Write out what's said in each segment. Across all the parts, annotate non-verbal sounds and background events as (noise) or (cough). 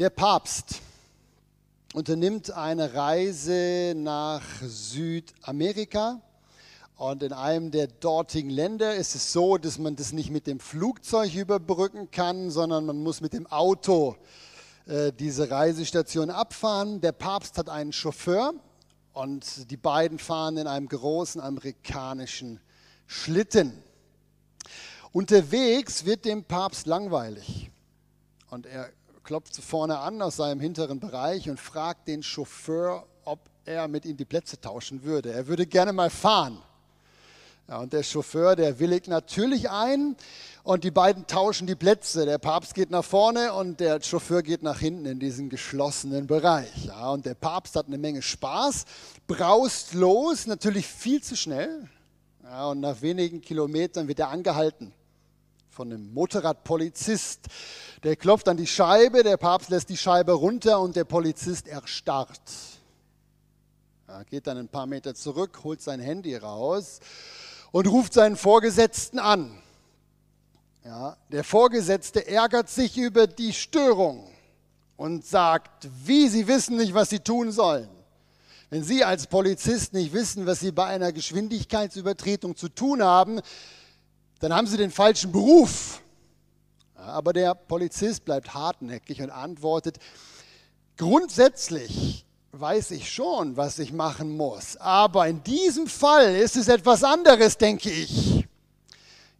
Der Papst unternimmt eine Reise nach Südamerika und in einem der dortigen Länder ist es so, dass man das nicht mit dem Flugzeug überbrücken kann, sondern man muss mit dem Auto äh, diese Reisestation abfahren. Der Papst hat einen Chauffeur und die beiden fahren in einem großen amerikanischen Schlitten. Unterwegs wird dem Papst langweilig und er klopft vorne an aus seinem hinteren Bereich und fragt den Chauffeur, ob er mit ihm die Plätze tauschen würde. Er würde gerne mal fahren. Ja, und der Chauffeur, der willigt natürlich ein und die beiden tauschen die Plätze. Der Papst geht nach vorne und der Chauffeur geht nach hinten in diesen geschlossenen Bereich. Ja, und der Papst hat eine Menge Spaß, braust los, natürlich viel zu schnell. Ja, und nach wenigen Kilometern wird er angehalten von einem Motorradpolizist. Der klopft an die Scheibe, der Papst lässt die Scheibe runter und der Polizist erstarrt. Er geht dann ein paar Meter zurück, holt sein Handy raus und ruft seinen Vorgesetzten an. Ja, der Vorgesetzte ärgert sich über die Störung und sagt, wie Sie wissen nicht, was Sie tun sollen. Wenn Sie als Polizist nicht wissen, was Sie bei einer Geschwindigkeitsübertretung zu tun haben, dann haben Sie den falschen Beruf. Aber der Polizist bleibt hartnäckig und antwortet, grundsätzlich weiß ich schon, was ich machen muss. Aber in diesem Fall ist es etwas anderes, denke ich.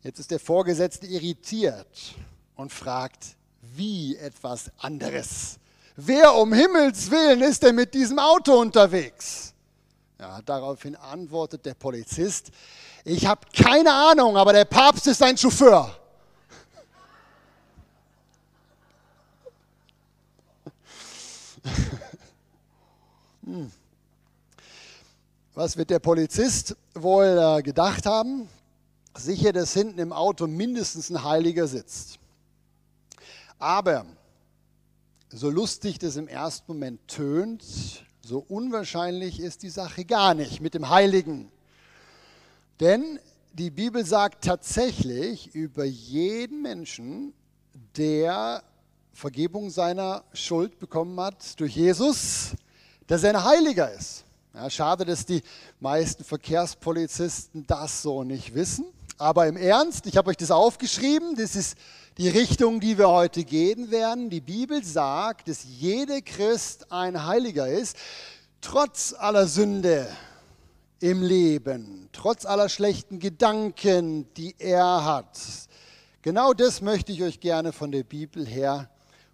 Jetzt ist der Vorgesetzte irritiert und fragt, wie etwas anderes? Wer um Himmels willen ist denn mit diesem Auto unterwegs? Ja, daraufhin antwortet der Polizist, ich habe keine Ahnung, aber der Papst ist ein Chauffeur. (laughs) Hm. Was wird der Polizist wohl äh, gedacht haben? Sicher, dass hinten im Auto mindestens ein Heiliger sitzt. Aber so lustig das im ersten Moment tönt, so unwahrscheinlich ist die Sache gar nicht mit dem Heiligen. Denn die Bibel sagt tatsächlich über jeden Menschen, der Vergebung seiner Schuld bekommen hat durch Jesus, dass er ein Heiliger ist. Ja, schade, dass die meisten Verkehrspolizisten das so nicht wissen. Aber im Ernst, ich habe euch das aufgeschrieben, das ist die Richtung, die wir heute gehen werden. Die Bibel sagt, dass jeder Christ ein Heiliger ist, trotz aller Sünde im Leben, trotz aller schlechten Gedanken, die er hat. Genau das möchte ich euch gerne von der Bibel her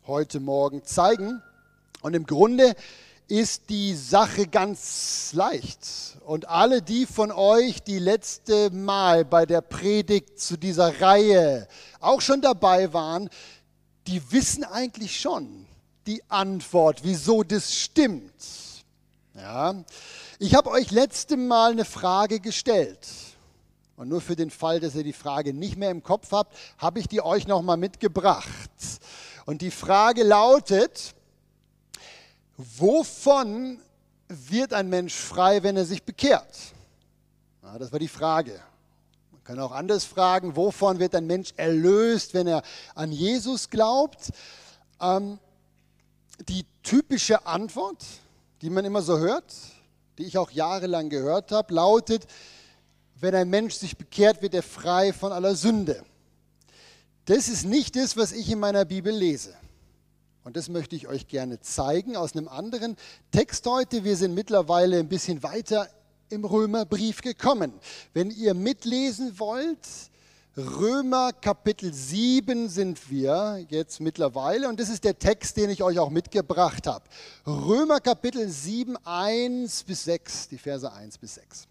heute Morgen zeigen. Und im Grunde ist die Sache ganz leicht. Und alle die von euch, die letzte Mal bei der Predigt zu dieser Reihe auch schon dabei waren, die wissen eigentlich schon die Antwort, wieso das stimmt. Ja. Ich habe euch letzte Mal eine Frage gestellt. Und nur für den Fall, dass ihr die Frage nicht mehr im Kopf habt, habe ich die euch nochmal mitgebracht. Und die Frage lautet, Wovon wird ein Mensch frei, wenn er sich bekehrt? Ja, das war die Frage. Man kann auch anders fragen, wovon wird ein Mensch erlöst, wenn er an Jesus glaubt? Ähm, die typische Antwort, die man immer so hört, die ich auch jahrelang gehört habe, lautet, wenn ein Mensch sich bekehrt, wird er frei von aller Sünde. Das ist nicht das, was ich in meiner Bibel lese. Und das möchte ich euch gerne zeigen aus einem anderen Text heute. Wir sind mittlerweile ein bisschen weiter im Römerbrief gekommen. Wenn ihr mitlesen wollt, Römer Kapitel 7 sind wir jetzt mittlerweile und das ist der Text, den ich euch auch mitgebracht habe. Römer Kapitel 7, 1 bis 6, die Verse 1 bis 6.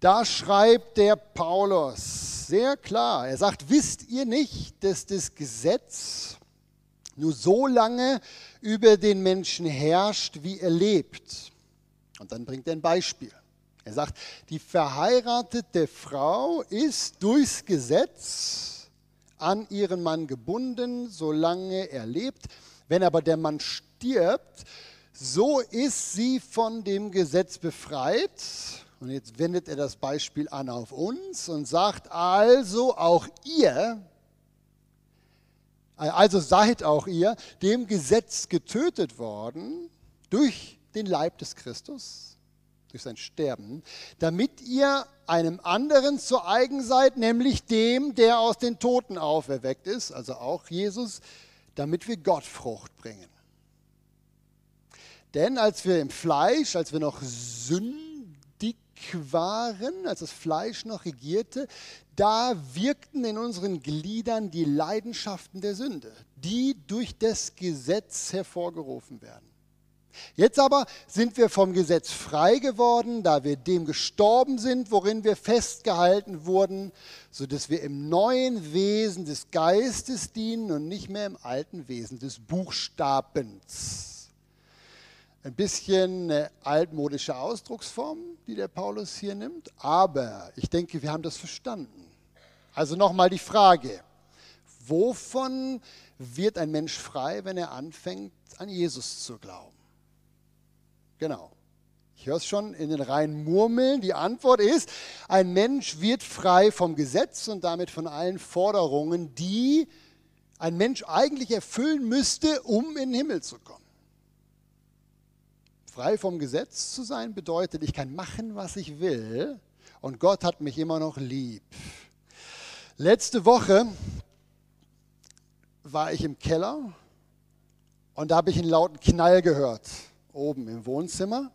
Da schreibt der Paulus sehr klar, er sagt, wisst ihr nicht, dass das Gesetz nur so lange über den Menschen herrscht, wie er lebt. Und dann bringt er ein Beispiel. Er sagt, die verheiratete Frau ist durchs Gesetz an ihren Mann gebunden, solange er lebt. Wenn aber der Mann stirbt, so ist sie von dem Gesetz befreit. Und jetzt wendet er das Beispiel an auf uns und sagt, also auch ihr Also seid auch ihr dem Gesetz getötet worden durch den Leib des Christus, durch sein Sterben, damit ihr einem anderen zu eigen seid, nämlich dem, der aus den Toten auferweckt ist, also auch Jesus, damit wir Gott Frucht bringen. Denn als wir im Fleisch, als wir noch sündig waren, als das Fleisch noch regierte, da wirkten in unseren Gliedern die Leidenschaften der Sünde, die durch das Gesetz hervorgerufen werden. Jetzt aber sind wir vom Gesetz frei geworden, da wir dem gestorben sind, worin wir festgehalten wurden, sodass wir im neuen Wesen des Geistes dienen und nicht mehr im alten Wesen des Buchstabens. Ein bisschen eine altmodische Ausdrucksform, die der Paulus hier nimmt, aber ich denke, wir haben das verstanden. Also nochmal die Frage, wovon wird ein Mensch frei, wenn er anfängt, an Jesus zu glauben? Genau. Ich höre es schon in den Reihen murmeln. Die Antwort ist, ein Mensch wird frei vom Gesetz und damit von allen Forderungen, die ein Mensch eigentlich erfüllen müsste, um in den Himmel zu kommen. Frei vom Gesetz zu sein bedeutet, ich kann machen, was ich will und Gott hat mich immer noch lieb. Letzte Woche war ich im Keller und da habe ich einen lauten Knall gehört oben im Wohnzimmer.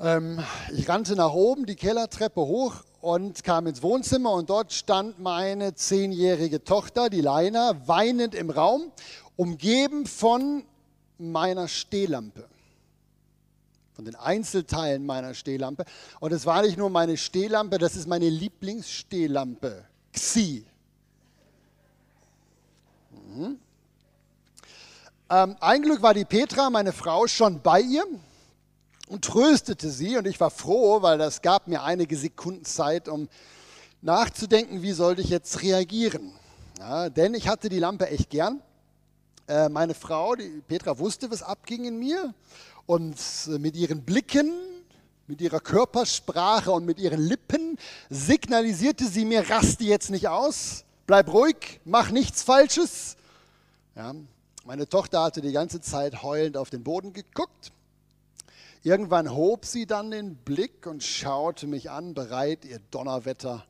Ähm, ich rannte nach oben, die Kellertreppe hoch und kam ins Wohnzimmer und dort stand meine zehnjährige Tochter, die Leina, weinend im Raum, umgeben von meiner Stehlampe, von den Einzelteilen meiner Stehlampe. Und es war nicht nur meine Stehlampe, das ist meine Lieblingsstehlampe, Xi. Mhm. Ähm, ein Glück war die Petra, meine Frau, schon bei ihr und tröstete sie. Und ich war froh, weil das gab mir einige Sekunden Zeit, um nachzudenken, wie sollte ich jetzt reagieren. Ja, denn ich hatte die Lampe echt gern. Äh, meine Frau, die Petra, wusste, was abging in mir. Und äh, mit ihren Blicken, mit ihrer Körpersprache und mit ihren Lippen signalisierte sie mir, raste jetzt nicht aus, bleib ruhig, mach nichts Falsches. Ja, meine Tochter hatte die ganze Zeit heulend auf den Boden geguckt. Irgendwann hob sie dann den Blick und schaute mich an, bereit, ihr Donnerwetter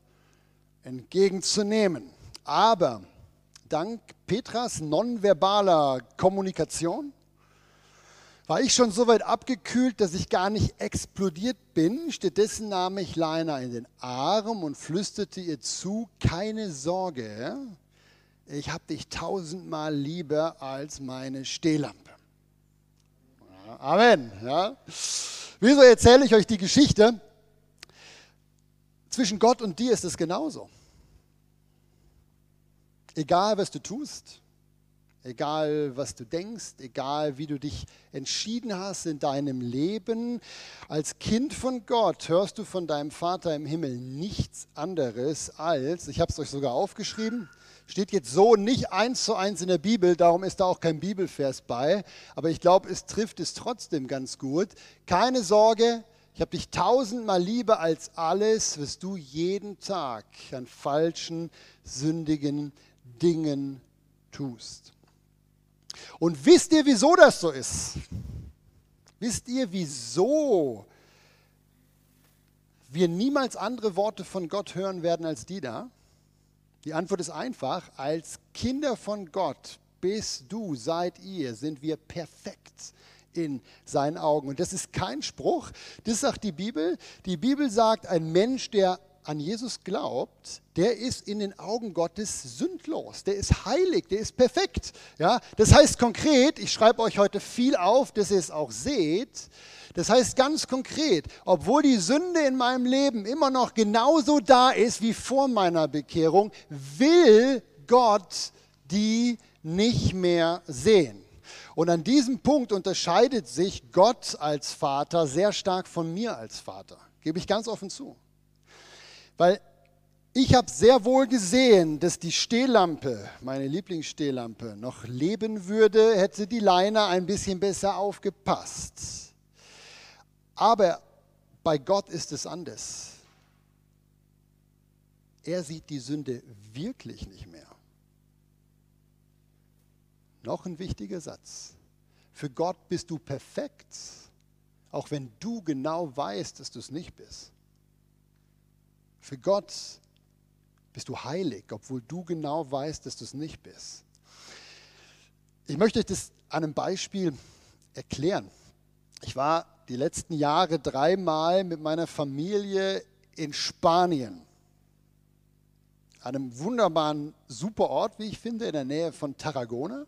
entgegenzunehmen. Aber dank Petras nonverbaler Kommunikation war ich schon so weit abgekühlt, dass ich gar nicht explodiert bin. Stattdessen nahm ich Leina in den Arm und flüsterte ihr zu, keine Sorge, ich habe dich tausendmal lieber als meine Stehlampe. Amen. Ja. Wieso erzähle ich euch die Geschichte? Zwischen Gott und dir ist es genauso. Egal, was du tust, egal, was du denkst, egal, wie du dich entschieden hast in deinem Leben, als Kind von Gott hörst du von deinem Vater im Himmel nichts anderes als, ich habe es euch sogar aufgeschrieben, Steht jetzt so nicht eins zu eins in der Bibel, darum ist da auch kein Bibelvers bei. Aber ich glaube, es trifft es trotzdem ganz gut. Keine Sorge, ich habe dich tausendmal lieber als alles, was du jeden Tag an falschen, sündigen Dingen tust. Und wisst ihr, wieso das so ist? Wisst ihr, wieso wir niemals andere Worte von Gott hören werden als die da? Die Antwort ist einfach, als Kinder von Gott bist du, seid ihr, sind wir perfekt in seinen Augen. Und das ist kein Spruch, das sagt die Bibel. Die Bibel sagt, ein Mensch, der an Jesus glaubt, der ist in den Augen Gottes sündlos, der ist heilig, der ist perfekt. Ja? Das heißt konkret, ich schreibe euch heute viel auf, dass ihr es auch seht, das heißt ganz konkret, obwohl die Sünde in meinem Leben immer noch genauso da ist wie vor meiner Bekehrung, will Gott die nicht mehr sehen. Und an diesem Punkt unterscheidet sich Gott als Vater sehr stark von mir als Vater. Gebe ich ganz offen zu. Weil ich habe sehr wohl gesehen, dass die Stehlampe, meine Lieblingsstehlampe, noch leben würde, hätte die Leine ein bisschen besser aufgepasst. Aber bei Gott ist es anders. Er sieht die Sünde wirklich nicht mehr. Noch ein wichtiger Satz. Für Gott bist du perfekt, auch wenn du genau weißt, dass du es nicht bist. Für Gott bist du heilig, obwohl du genau weißt, dass du es nicht bist. Ich möchte euch das an einem Beispiel erklären. Ich war die letzten Jahre dreimal mit meiner Familie in Spanien. An einem wunderbaren Superort, wie ich finde, in der Nähe von Tarragona.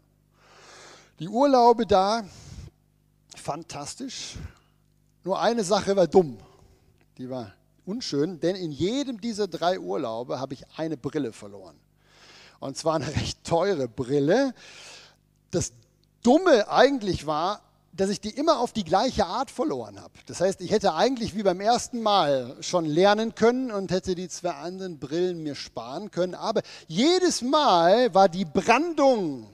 Die Urlaube da, fantastisch. Nur eine Sache war dumm. Die war unschön, denn in jedem dieser drei Urlaube habe ich eine Brille verloren. Und zwar eine recht teure Brille. Das Dumme eigentlich war, dass ich die immer auf die gleiche Art verloren habe. Das heißt, ich hätte eigentlich wie beim ersten Mal schon lernen können und hätte die zwei anderen Brillen mir sparen können. Aber jedes Mal war die Brandung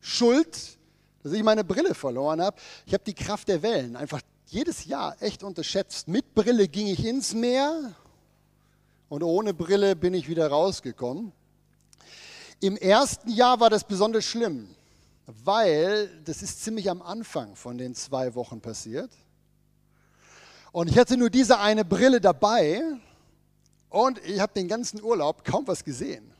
schuld, dass ich meine Brille verloren habe. Ich habe die Kraft der Wellen einfach jedes Jahr echt unterschätzt. Mit Brille ging ich ins Meer und ohne Brille bin ich wieder rausgekommen. Im ersten Jahr war das besonders schlimm weil das ist ziemlich am Anfang von den zwei Wochen passiert. Und ich hatte nur diese eine Brille dabei und ich habe den ganzen Urlaub kaum was gesehen.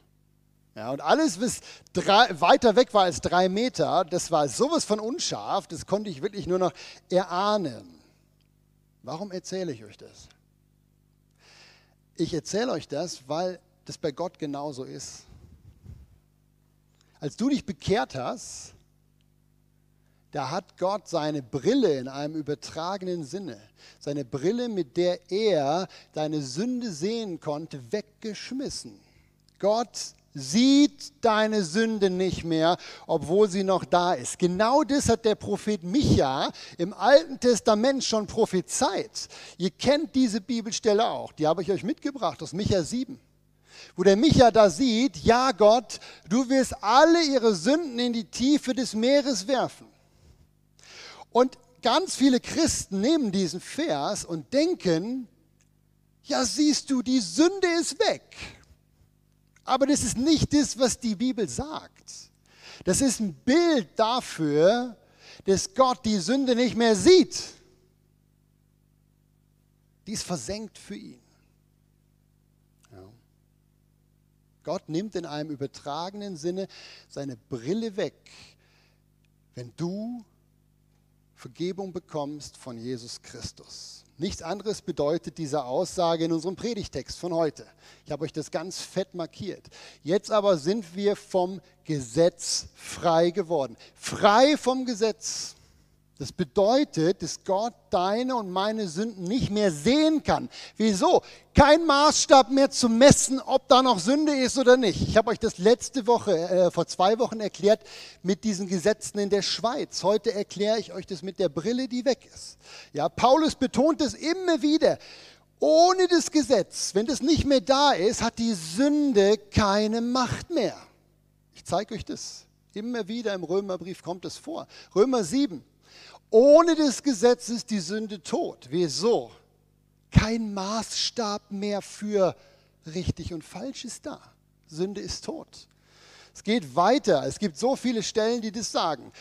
Ja, und alles, was drei, weiter weg war als drei Meter, das war sowas von unscharf, das konnte ich wirklich nur noch erahnen. Warum erzähle ich euch das? Ich erzähle euch das, weil das bei Gott genauso ist. Als du dich bekehrt hast, da hat Gott seine Brille in einem übertragenen Sinne, seine Brille, mit der er deine Sünde sehen konnte, weggeschmissen. Gott sieht deine Sünde nicht mehr, obwohl sie noch da ist. Genau das hat der Prophet Micha im Alten Testament schon prophezeit. Ihr kennt diese Bibelstelle auch, die habe ich euch mitgebracht aus Micha 7 wo der Micha da sieht, ja Gott, du wirst alle ihre Sünden in die Tiefe des Meeres werfen. Und ganz viele Christen nehmen diesen Vers und denken, ja siehst du, die Sünde ist weg. Aber das ist nicht das, was die Bibel sagt. Das ist ein Bild dafür, dass Gott die Sünde nicht mehr sieht. Die ist versenkt für ihn. Ja. Gott nimmt in einem übertragenen Sinne seine Brille weg, wenn du Vergebung bekommst von Jesus Christus. Nichts anderes bedeutet diese Aussage in unserem Predigtext von heute. Ich habe euch das ganz fett markiert. Jetzt aber sind wir vom Gesetz frei geworden. Frei vom Gesetz. Das bedeutet, dass Gott deine und meine Sünden nicht mehr sehen kann. Wieso? Kein Maßstab mehr zu messen, ob da noch Sünde ist oder nicht. Ich habe euch das letzte Woche, äh, vor zwei Wochen erklärt mit diesen Gesetzen in der Schweiz. Heute erkläre ich euch das mit der Brille, die weg ist. Ja, Paulus betont es immer wieder. Ohne das Gesetz, wenn das nicht mehr da ist, hat die Sünde keine Macht mehr. Ich zeige euch das. Immer wieder im Römerbrief kommt es vor. Römer 7. Ohne das Gesetz ist die Sünde tot. Wieso? Kein Maßstab mehr für richtig und falsch ist da. Sünde ist tot. Es geht weiter. Es gibt so viele Stellen, die das sagen.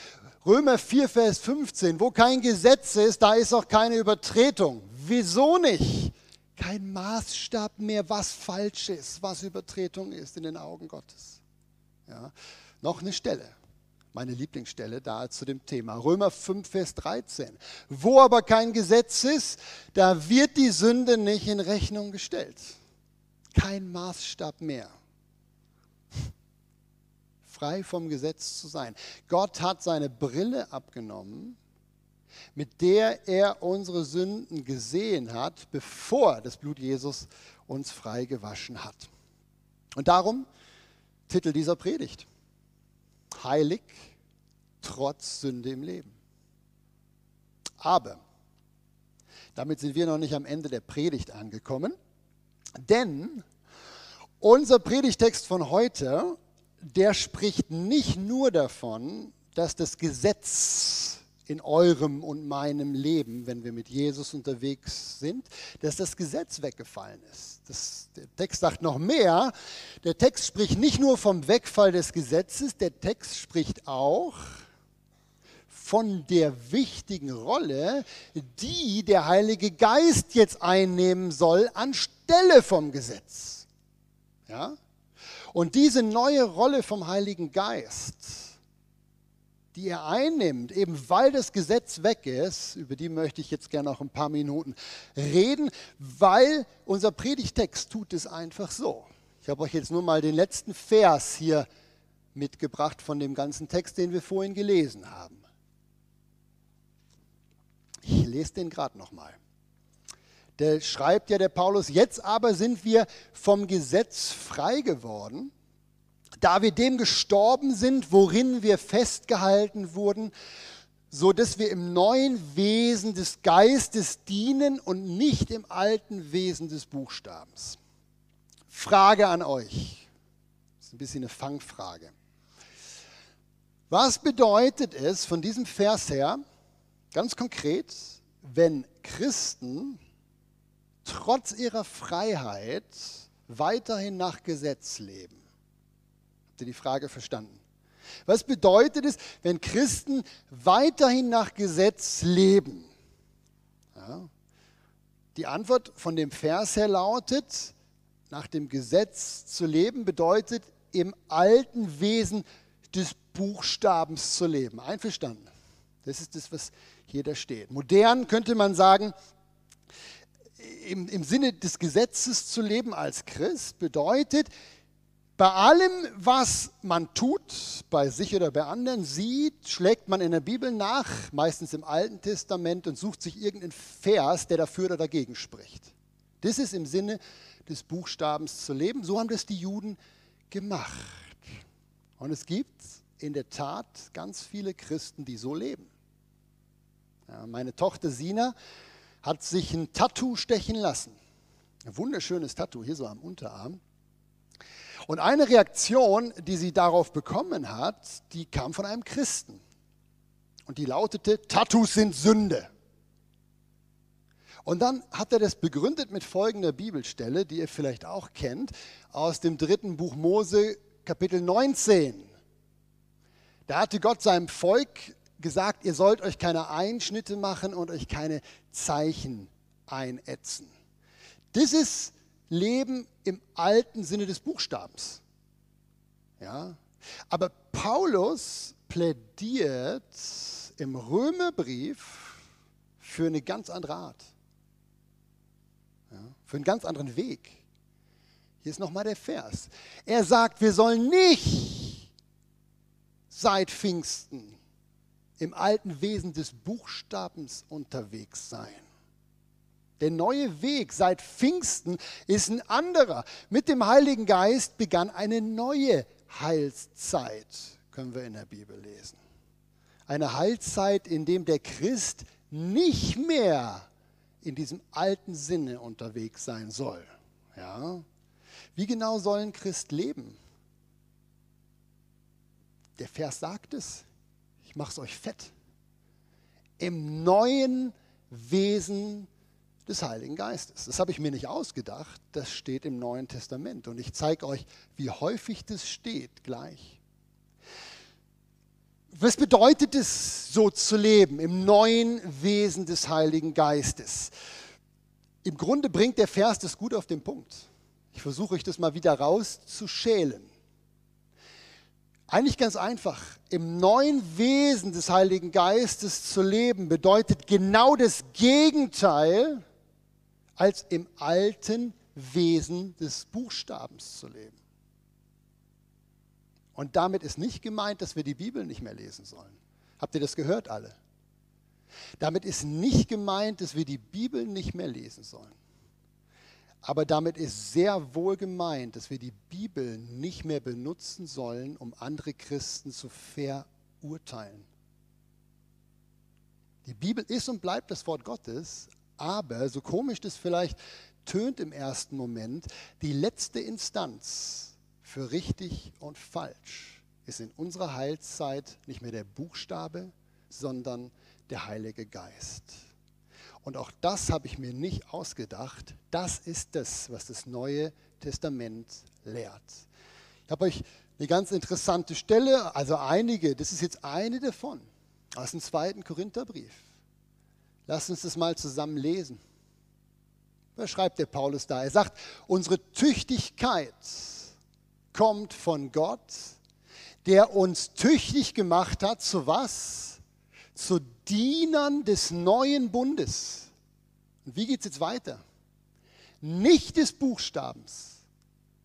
Römer 4, Vers 15, wo kein Gesetz ist, da ist auch keine Übertretung. Wieso nicht? Kein Maßstab mehr, was falsch ist, was Übertretung ist in den Augen Gottes. Ja. Noch eine Stelle meine Lieblingsstelle da zu dem Thema. Römer 5, Vers 13. Wo aber kein Gesetz ist, da wird die Sünde nicht in Rechnung gestellt. Kein Maßstab mehr. (laughs) Frei vom Gesetz zu sein. Gott hat seine Brille abgenommen, mit der er unsere Sünden gesehen hat, bevor das Blut Jesus uns frei gewaschen hat. Und darum Titel dieser Predigt heilig trotz Sünde im Leben. Aber damit sind wir noch nicht am Ende der Predigt angekommen, denn unser Predigtext von heute, der spricht nicht nur davon, dass das Gesetz in eurem und meinem Leben, wenn wir mit Jesus unterwegs sind, dass das Gesetz weggefallen ist. Das, der Text sagt noch mehr. Der Text spricht nicht nur vom Wegfall des Gesetzes, der Text spricht auch von der wichtigen Rolle, die der Heilige Geist jetzt einnehmen soll anstelle vom Gesetz. Ja? Und diese neue Rolle vom Heiligen Geist, die er einnimmt, eben weil das Gesetz weg ist, über die möchte ich jetzt gerne noch ein paar Minuten reden, weil unser Predigtext tut es einfach so. Ich habe euch jetzt nur mal den letzten Vers hier mitgebracht von dem ganzen Text, den wir vorhin gelesen haben. Ich lese den gerade nochmal. Der schreibt ja der Paulus, jetzt aber sind wir vom Gesetz frei geworden, da wir dem gestorben sind, worin wir festgehalten wurden, so dass wir im neuen Wesen des Geistes dienen und nicht im alten Wesen des Buchstabens. Frage an euch. Das ist ein bisschen eine Fangfrage. Was bedeutet es von diesem Vers her, Ganz konkret, wenn Christen trotz ihrer Freiheit weiterhin nach Gesetz leben. Habt ihr die Frage verstanden? Was bedeutet es, wenn Christen weiterhin nach Gesetz leben? Ja. Die Antwort von dem Vers her lautet, nach dem Gesetz zu leben bedeutet, im alten Wesen des Buchstabens zu leben. Einverstanden? Das ist das, was hier da steht. Modern könnte man sagen, im, im Sinne des Gesetzes zu leben als Christ bedeutet, bei allem, was man tut, bei sich oder bei anderen sieht, schlägt man in der Bibel nach, meistens im Alten Testament, und sucht sich irgendeinen Vers, der dafür oder dagegen spricht. Das ist im Sinne des Buchstabens zu leben. So haben das die Juden gemacht. Und es gibt in der Tat ganz viele Christen, die so leben. Ja, meine Tochter Sina hat sich ein Tattoo stechen lassen. Ein wunderschönes Tattoo, hier so am Unterarm. Und eine Reaktion, die sie darauf bekommen hat, die kam von einem Christen. Und die lautete, Tattoos sind Sünde. Und dann hat er das begründet mit folgender Bibelstelle, die ihr vielleicht auch kennt, aus dem dritten Buch Mose, Kapitel 19. Da hatte Gott seinem Volk gesagt, ihr sollt euch keine Einschnitte machen und euch keine Zeichen einätzen. Das ist Leben im alten Sinne des Buchstabens. Ja? Aber Paulus plädiert im Römerbrief für eine ganz andere Art. Ja? Für einen ganz anderen Weg. Hier ist nochmal der Vers. Er sagt, wir sollen nicht seit Pfingsten im alten Wesen des Buchstabens unterwegs sein. Der neue Weg seit Pfingsten ist ein anderer. Mit dem Heiligen Geist begann eine neue Heilszeit, können wir in der Bibel lesen. Eine Heilzeit, in dem der Christ nicht mehr in diesem alten Sinne unterwegs sein soll. Ja? Wie genau soll ein Christ leben? Der Vers sagt es, ich mache es euch fett, im neuen Wesen des Heiligen Geistes. Das habe ich mir nicht ausgedacht, das steht im Neuen Testament. Und ich zeige euch, wie häufig das steht gleich. Was bedeutet es, so zu leben, im neuen Wesen des Heiligen Geistes? Im Grunde bringt der Vers das gut auf den Punkt. Ich versuche euch das mal wieder rauszuschälen. Eigentlich ganz einfach. Im neuen Wesen des Heiligen Geistes zu leben bedeutet genau das Gegenteil, als im alten Wesen des Buchstabens zu leben. Und damit ist nicht gemeint, dass wir die Bibel nicht mehr lesen sollen. Habt ihr das gehört alle? Damit ist nicht gemeint, dass wir die Bibel nicht mehr lesen sollen. Aber damit ist sehr wohl gemeint, dass wir die Bibel nicht mehr benutzen sollen, um andere Christen zu verurteilen. Die Bibel ist und bleibt das Wort Gottes, aber so komisch das vielleicht tönt im ersten Moment, die letzte Instanz für richtig und falsch ist in unserer Heilszeit nicht mehr der Buchstabe, sondern der Heilige Geist. Und auch das habe ich mir nicht ausgedacht. Das ist das, was das Neue Testament lehrt. Ich habe euch eine ganz interessante Stelle, also einige, das ist jetzt eine davon, aus dem zweiten Korintherbrief. Lass uns das mal zusammen lesen. Was schreibt der Paulus da? Er sagt, unsere Tüchtigkeit kommt von Gott, der uns tüchtig gemacht hat zu was? Zu Dienern des neuen Bundes. Und wie geht es jetzt weiter? Nicht des Buchstabens,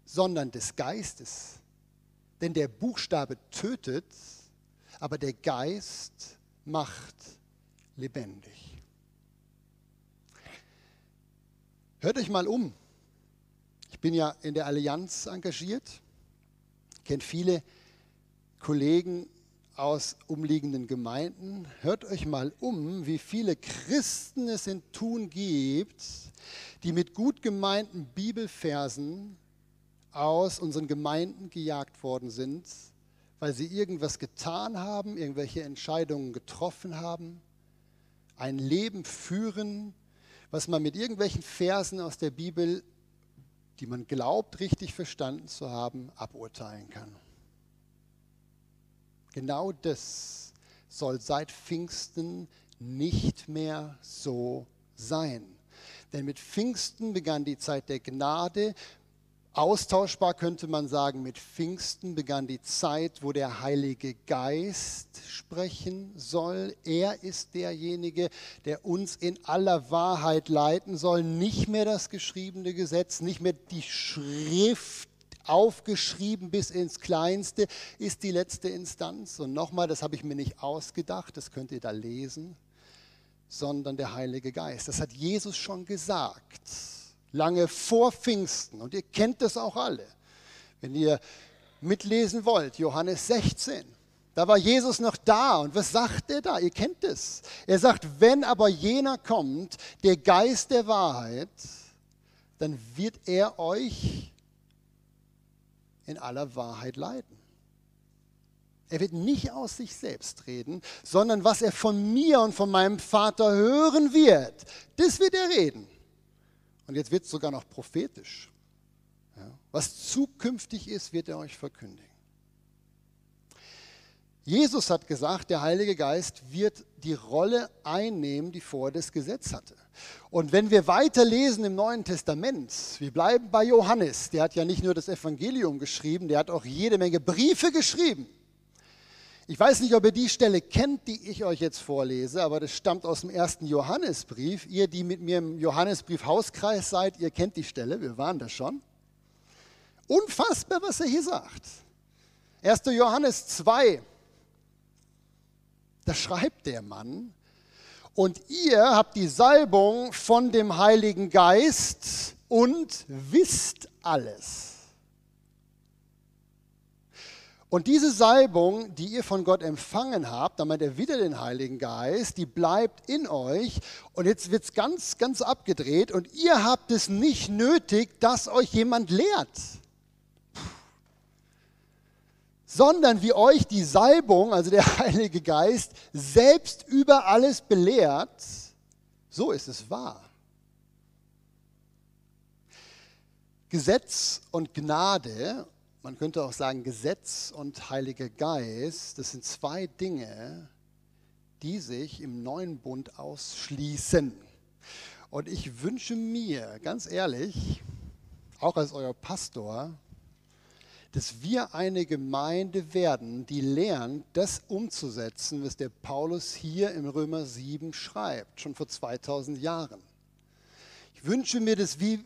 sondern des Geistes. Denn der Buchstabe tötet, aber der Geist macht lebendig. Hört euch mal um. Ich bin ja in der Allianz engagiert, kenne viele Kollegen aus umliegenden Gemeinden. Hört euch mal um, wie viele Christen es in Tun gibt, die mit gut gemeinten Bibelversen aus unseren Gemeinden gejagt worden sind, weil sie irgendwas getan haben, irgendwelche Entscheidungen getroffen haben, ein Leben führen, was man mit irgendwelchen Versen aus der Bibel, die man glaubt, richtig verstanden zu haben, aburteilen kann. Genau das soll seit Pfingsten nicht mehr so sein. Denn mit Pfingsten begann die Zeit der Gnade, Austauschbar könnte man sagen, mit Pfingsten begann die Zeit, wo der Heilige Geist sprechen soll. Er ist derjenige, der uns in aller Wahrheit leiten soll. Nicht mehr das geschriebene Gesetz, nicht mehr die Schrift aufgeschrieben bis ins Kleinste, ist die letzte Instanz. Und nochmal, das habe ich mir nicht ausgedacht, das könnt ihr da lesen, sondern der Heilige Geist. Das hat Jesus schon gesagt lange vor Pfingsten. Und ihr kennt das auch alle. Wenn ihr mitlesen wollt, Johannes 16. Da war Jesus noch da. Und was sagt er da? Ihr kennt es. Er sagt, wenn aber jener kommt, der Geist der Wahrheit, dann wird er euch in aller Wahrheit leiten. Er wird nicht aus sich selbst reden, sondern was er von mir und von meinem Vater hören wird, das wird er reden. Und jetzt wird es sogar noch prophetisch. Ja. Was zukünftig ist, wird er euch verkündigen. Jesus hat gesagt, der Heilige Geist wird die Rolle einnehmen, die vorher das Gesetz hatte. Und wenn wir weiterlesen im Neuen Testament, wir bleiben bei Johannes, der hat ja nicht nur das Evangelium geschrieben, der hat auch jede Menge Briefe geschrieben. Ich weiß nicht, ob ihr die Stelle kennt, die ich euch jetzt vorlese, aber das stammt aus dem ersten Johannesbrief. Ihr, die mit mir im Johannesbrief Hauskreis seid, ihr kennt die Stelle, wir waren da schon. Unfassbar, was er hier sagt. 1. Johannes 2, da schreibt der Mann, und ihr habt die Salbung von dem Heiligen Geist und wisst alles. Und diese Salbung, die ihr von Gott empfangen habt, damit er wieder den Heiligen Geist, die bleibt in euch. Und jetzt wird es ganz, ganz abgedreht. Und ihr habt es nicht nötig, dass euch jemand lehrt. Sondern wie euch die Salbung, also der (laughs) Heilige Geist, selbst über alles belehrt, so ist es wahr. Gesetz und Gnade man könnte auch sagen, Gesetz und Heiliger Geist, das sind zwei Dinge, die sich im neuen Bund ausschließen. Und ich wünsche mir, ganz ehrlich, auch als euer Pastor, dass wir eine Gemeinde werden, die lernt, das umzusetzen, was der Paulus hier im Römer 7 schreibt, schon vor 2000 Jahren. Ich wünsche mir, dass wir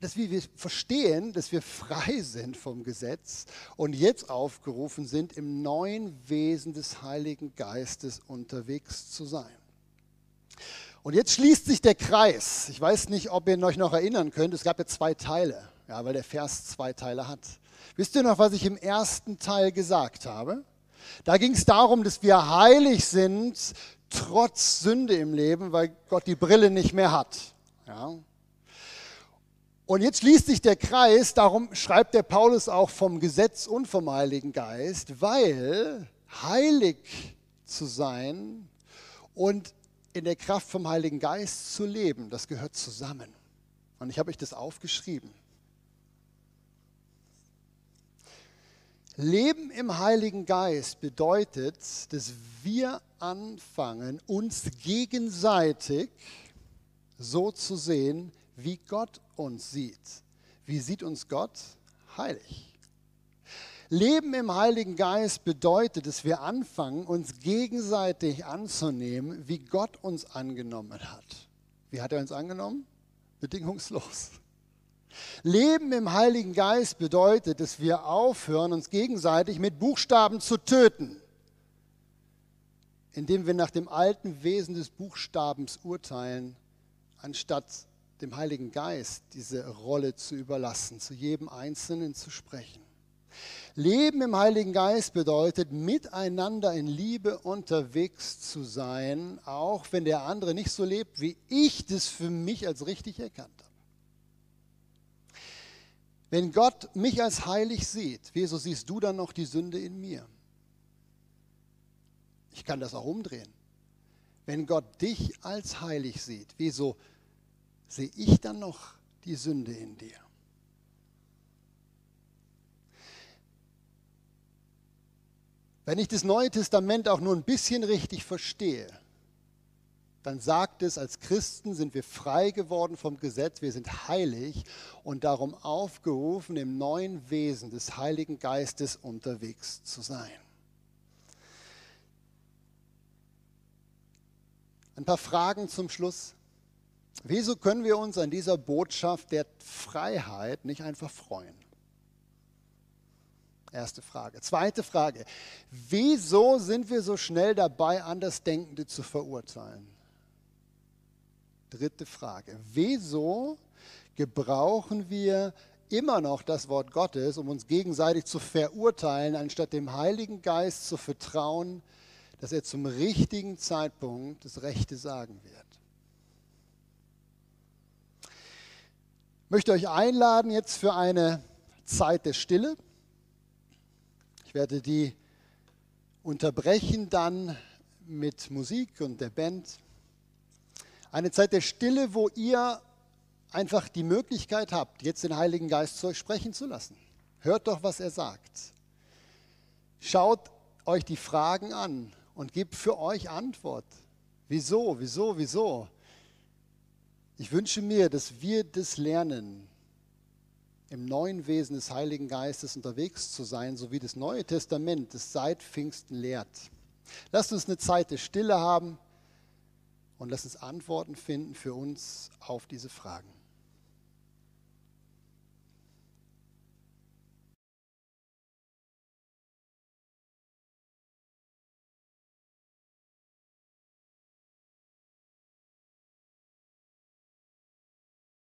dass wir verstehen, dass wir frei sind vom Gesetz und jetzt aufgerufen sind, im neuen Wesen des Heiligen Geistes unterwegs zu sein. Und jetzt schließt sich der Kreis. Ich weiß nicht, ob ihr euch noch erinnern könnt. Es gab ja zwei Teile, ja, weil der Vers zwei Teile hat. Wisst ihr noch, was ich im ersten Teil gesagt habe? Da ging es darum, dass wir heilig sind, trotz Sünde im Leben, weil Gott die Brille nicht mehr hat. Ja? Und jetzt schließt sich der Kreis, darum schreibt der Paulus auch vom Gesetz und vom Heiligen Geist, weil heilig zu sein und in der Kraft vom Heiligen Geist zu leben, das gehört zusammen. Und ich habe euch das aufgeschrieben. Leben im Heiligen Geist bedeutet, dass wir anfangen, uns gegenseitig so zu sehen, wie Gott uns sieht. Wie sieht uns Gott? Heilig. Leben im Heiligen Geist bedeutet, dass wir anfangen, uns gegenseitig anzunehmen, wie Gott uns angenommen hat. Wie hat er uns angenommen? Bedingungslos. Leben im Heiligen Geist bedeutet, dass wir aufhören, uns gegenseitig mit Buchstaben zu töten, indem wir nach dem alten Wesen des Buchstabens urteilen, anstatt dem Heiligen Geist diese Rolle zu überlassen, zu jedem Einzelnen zu sprechen. Leben im Heiligen Geist bedeutet, miteinander in Liebe unterwegs zu sein, auch wenn der andere nicht so lebt, wie ich das für mich als richtig erkannt habe. Wenn Gott mich als heilig sieht, wieso siehst du dann noch die Sünde in mir? Ich kann das auch umdrehen. Wenn Gott dich als heilig sieht, wieso sehe ich dann noch die Sünde in dir? Wenn ich das Neue Testament auch nur ein bisschen richtig verstehe, dann sagt es, als Christen sind wir frei geworden vom Gesetz, wir sind heilig und darum aufgerufen, im neuen Wesen des Heiligen Geistes unterwegs zu sein. Ein paar Fragen zum Schluss. Wieso können wir uns an dieser Botschaft der Freiheit nicht einfach freuen? Erste Frage. Zweite Frage. Wieso sind wir so schnell dabei, Andersdenkende zu verurteilen? Dritte Frage. Wieso gebrauchen wir immer noch das Wort Gottes, um uns gegenseitig zu verurteilen, anstatt dem Heiligen Geist zu vertrauen, dass er zum richtigen Zeitpunkt das Rechte sagen wird? Möchte euch einladen jetzt für eine Zeit der Stille. Ich werde die unterbrechen dann mit Musik und der Band. Eine Zeit der Stille, wo ihr einfach die Möglichkeit habt, jetzt den Heiligen Geist zu euch sprechen zu lassen. Hört doch, was er sagt. Schaut euch die Fragen an und gebt für euch Antwort. Wieso, wieso, wieso? Ich wünsche mir, dass wir das lernen, im neuen Wesen des Heiligen Geistes unterwegs zu sein, so wie das Neue Testament das seit Pfingsten lehrt. Lasst uns eine Zeit der Stille haben und lass uns Antworten finden für uns auf diese Fragen.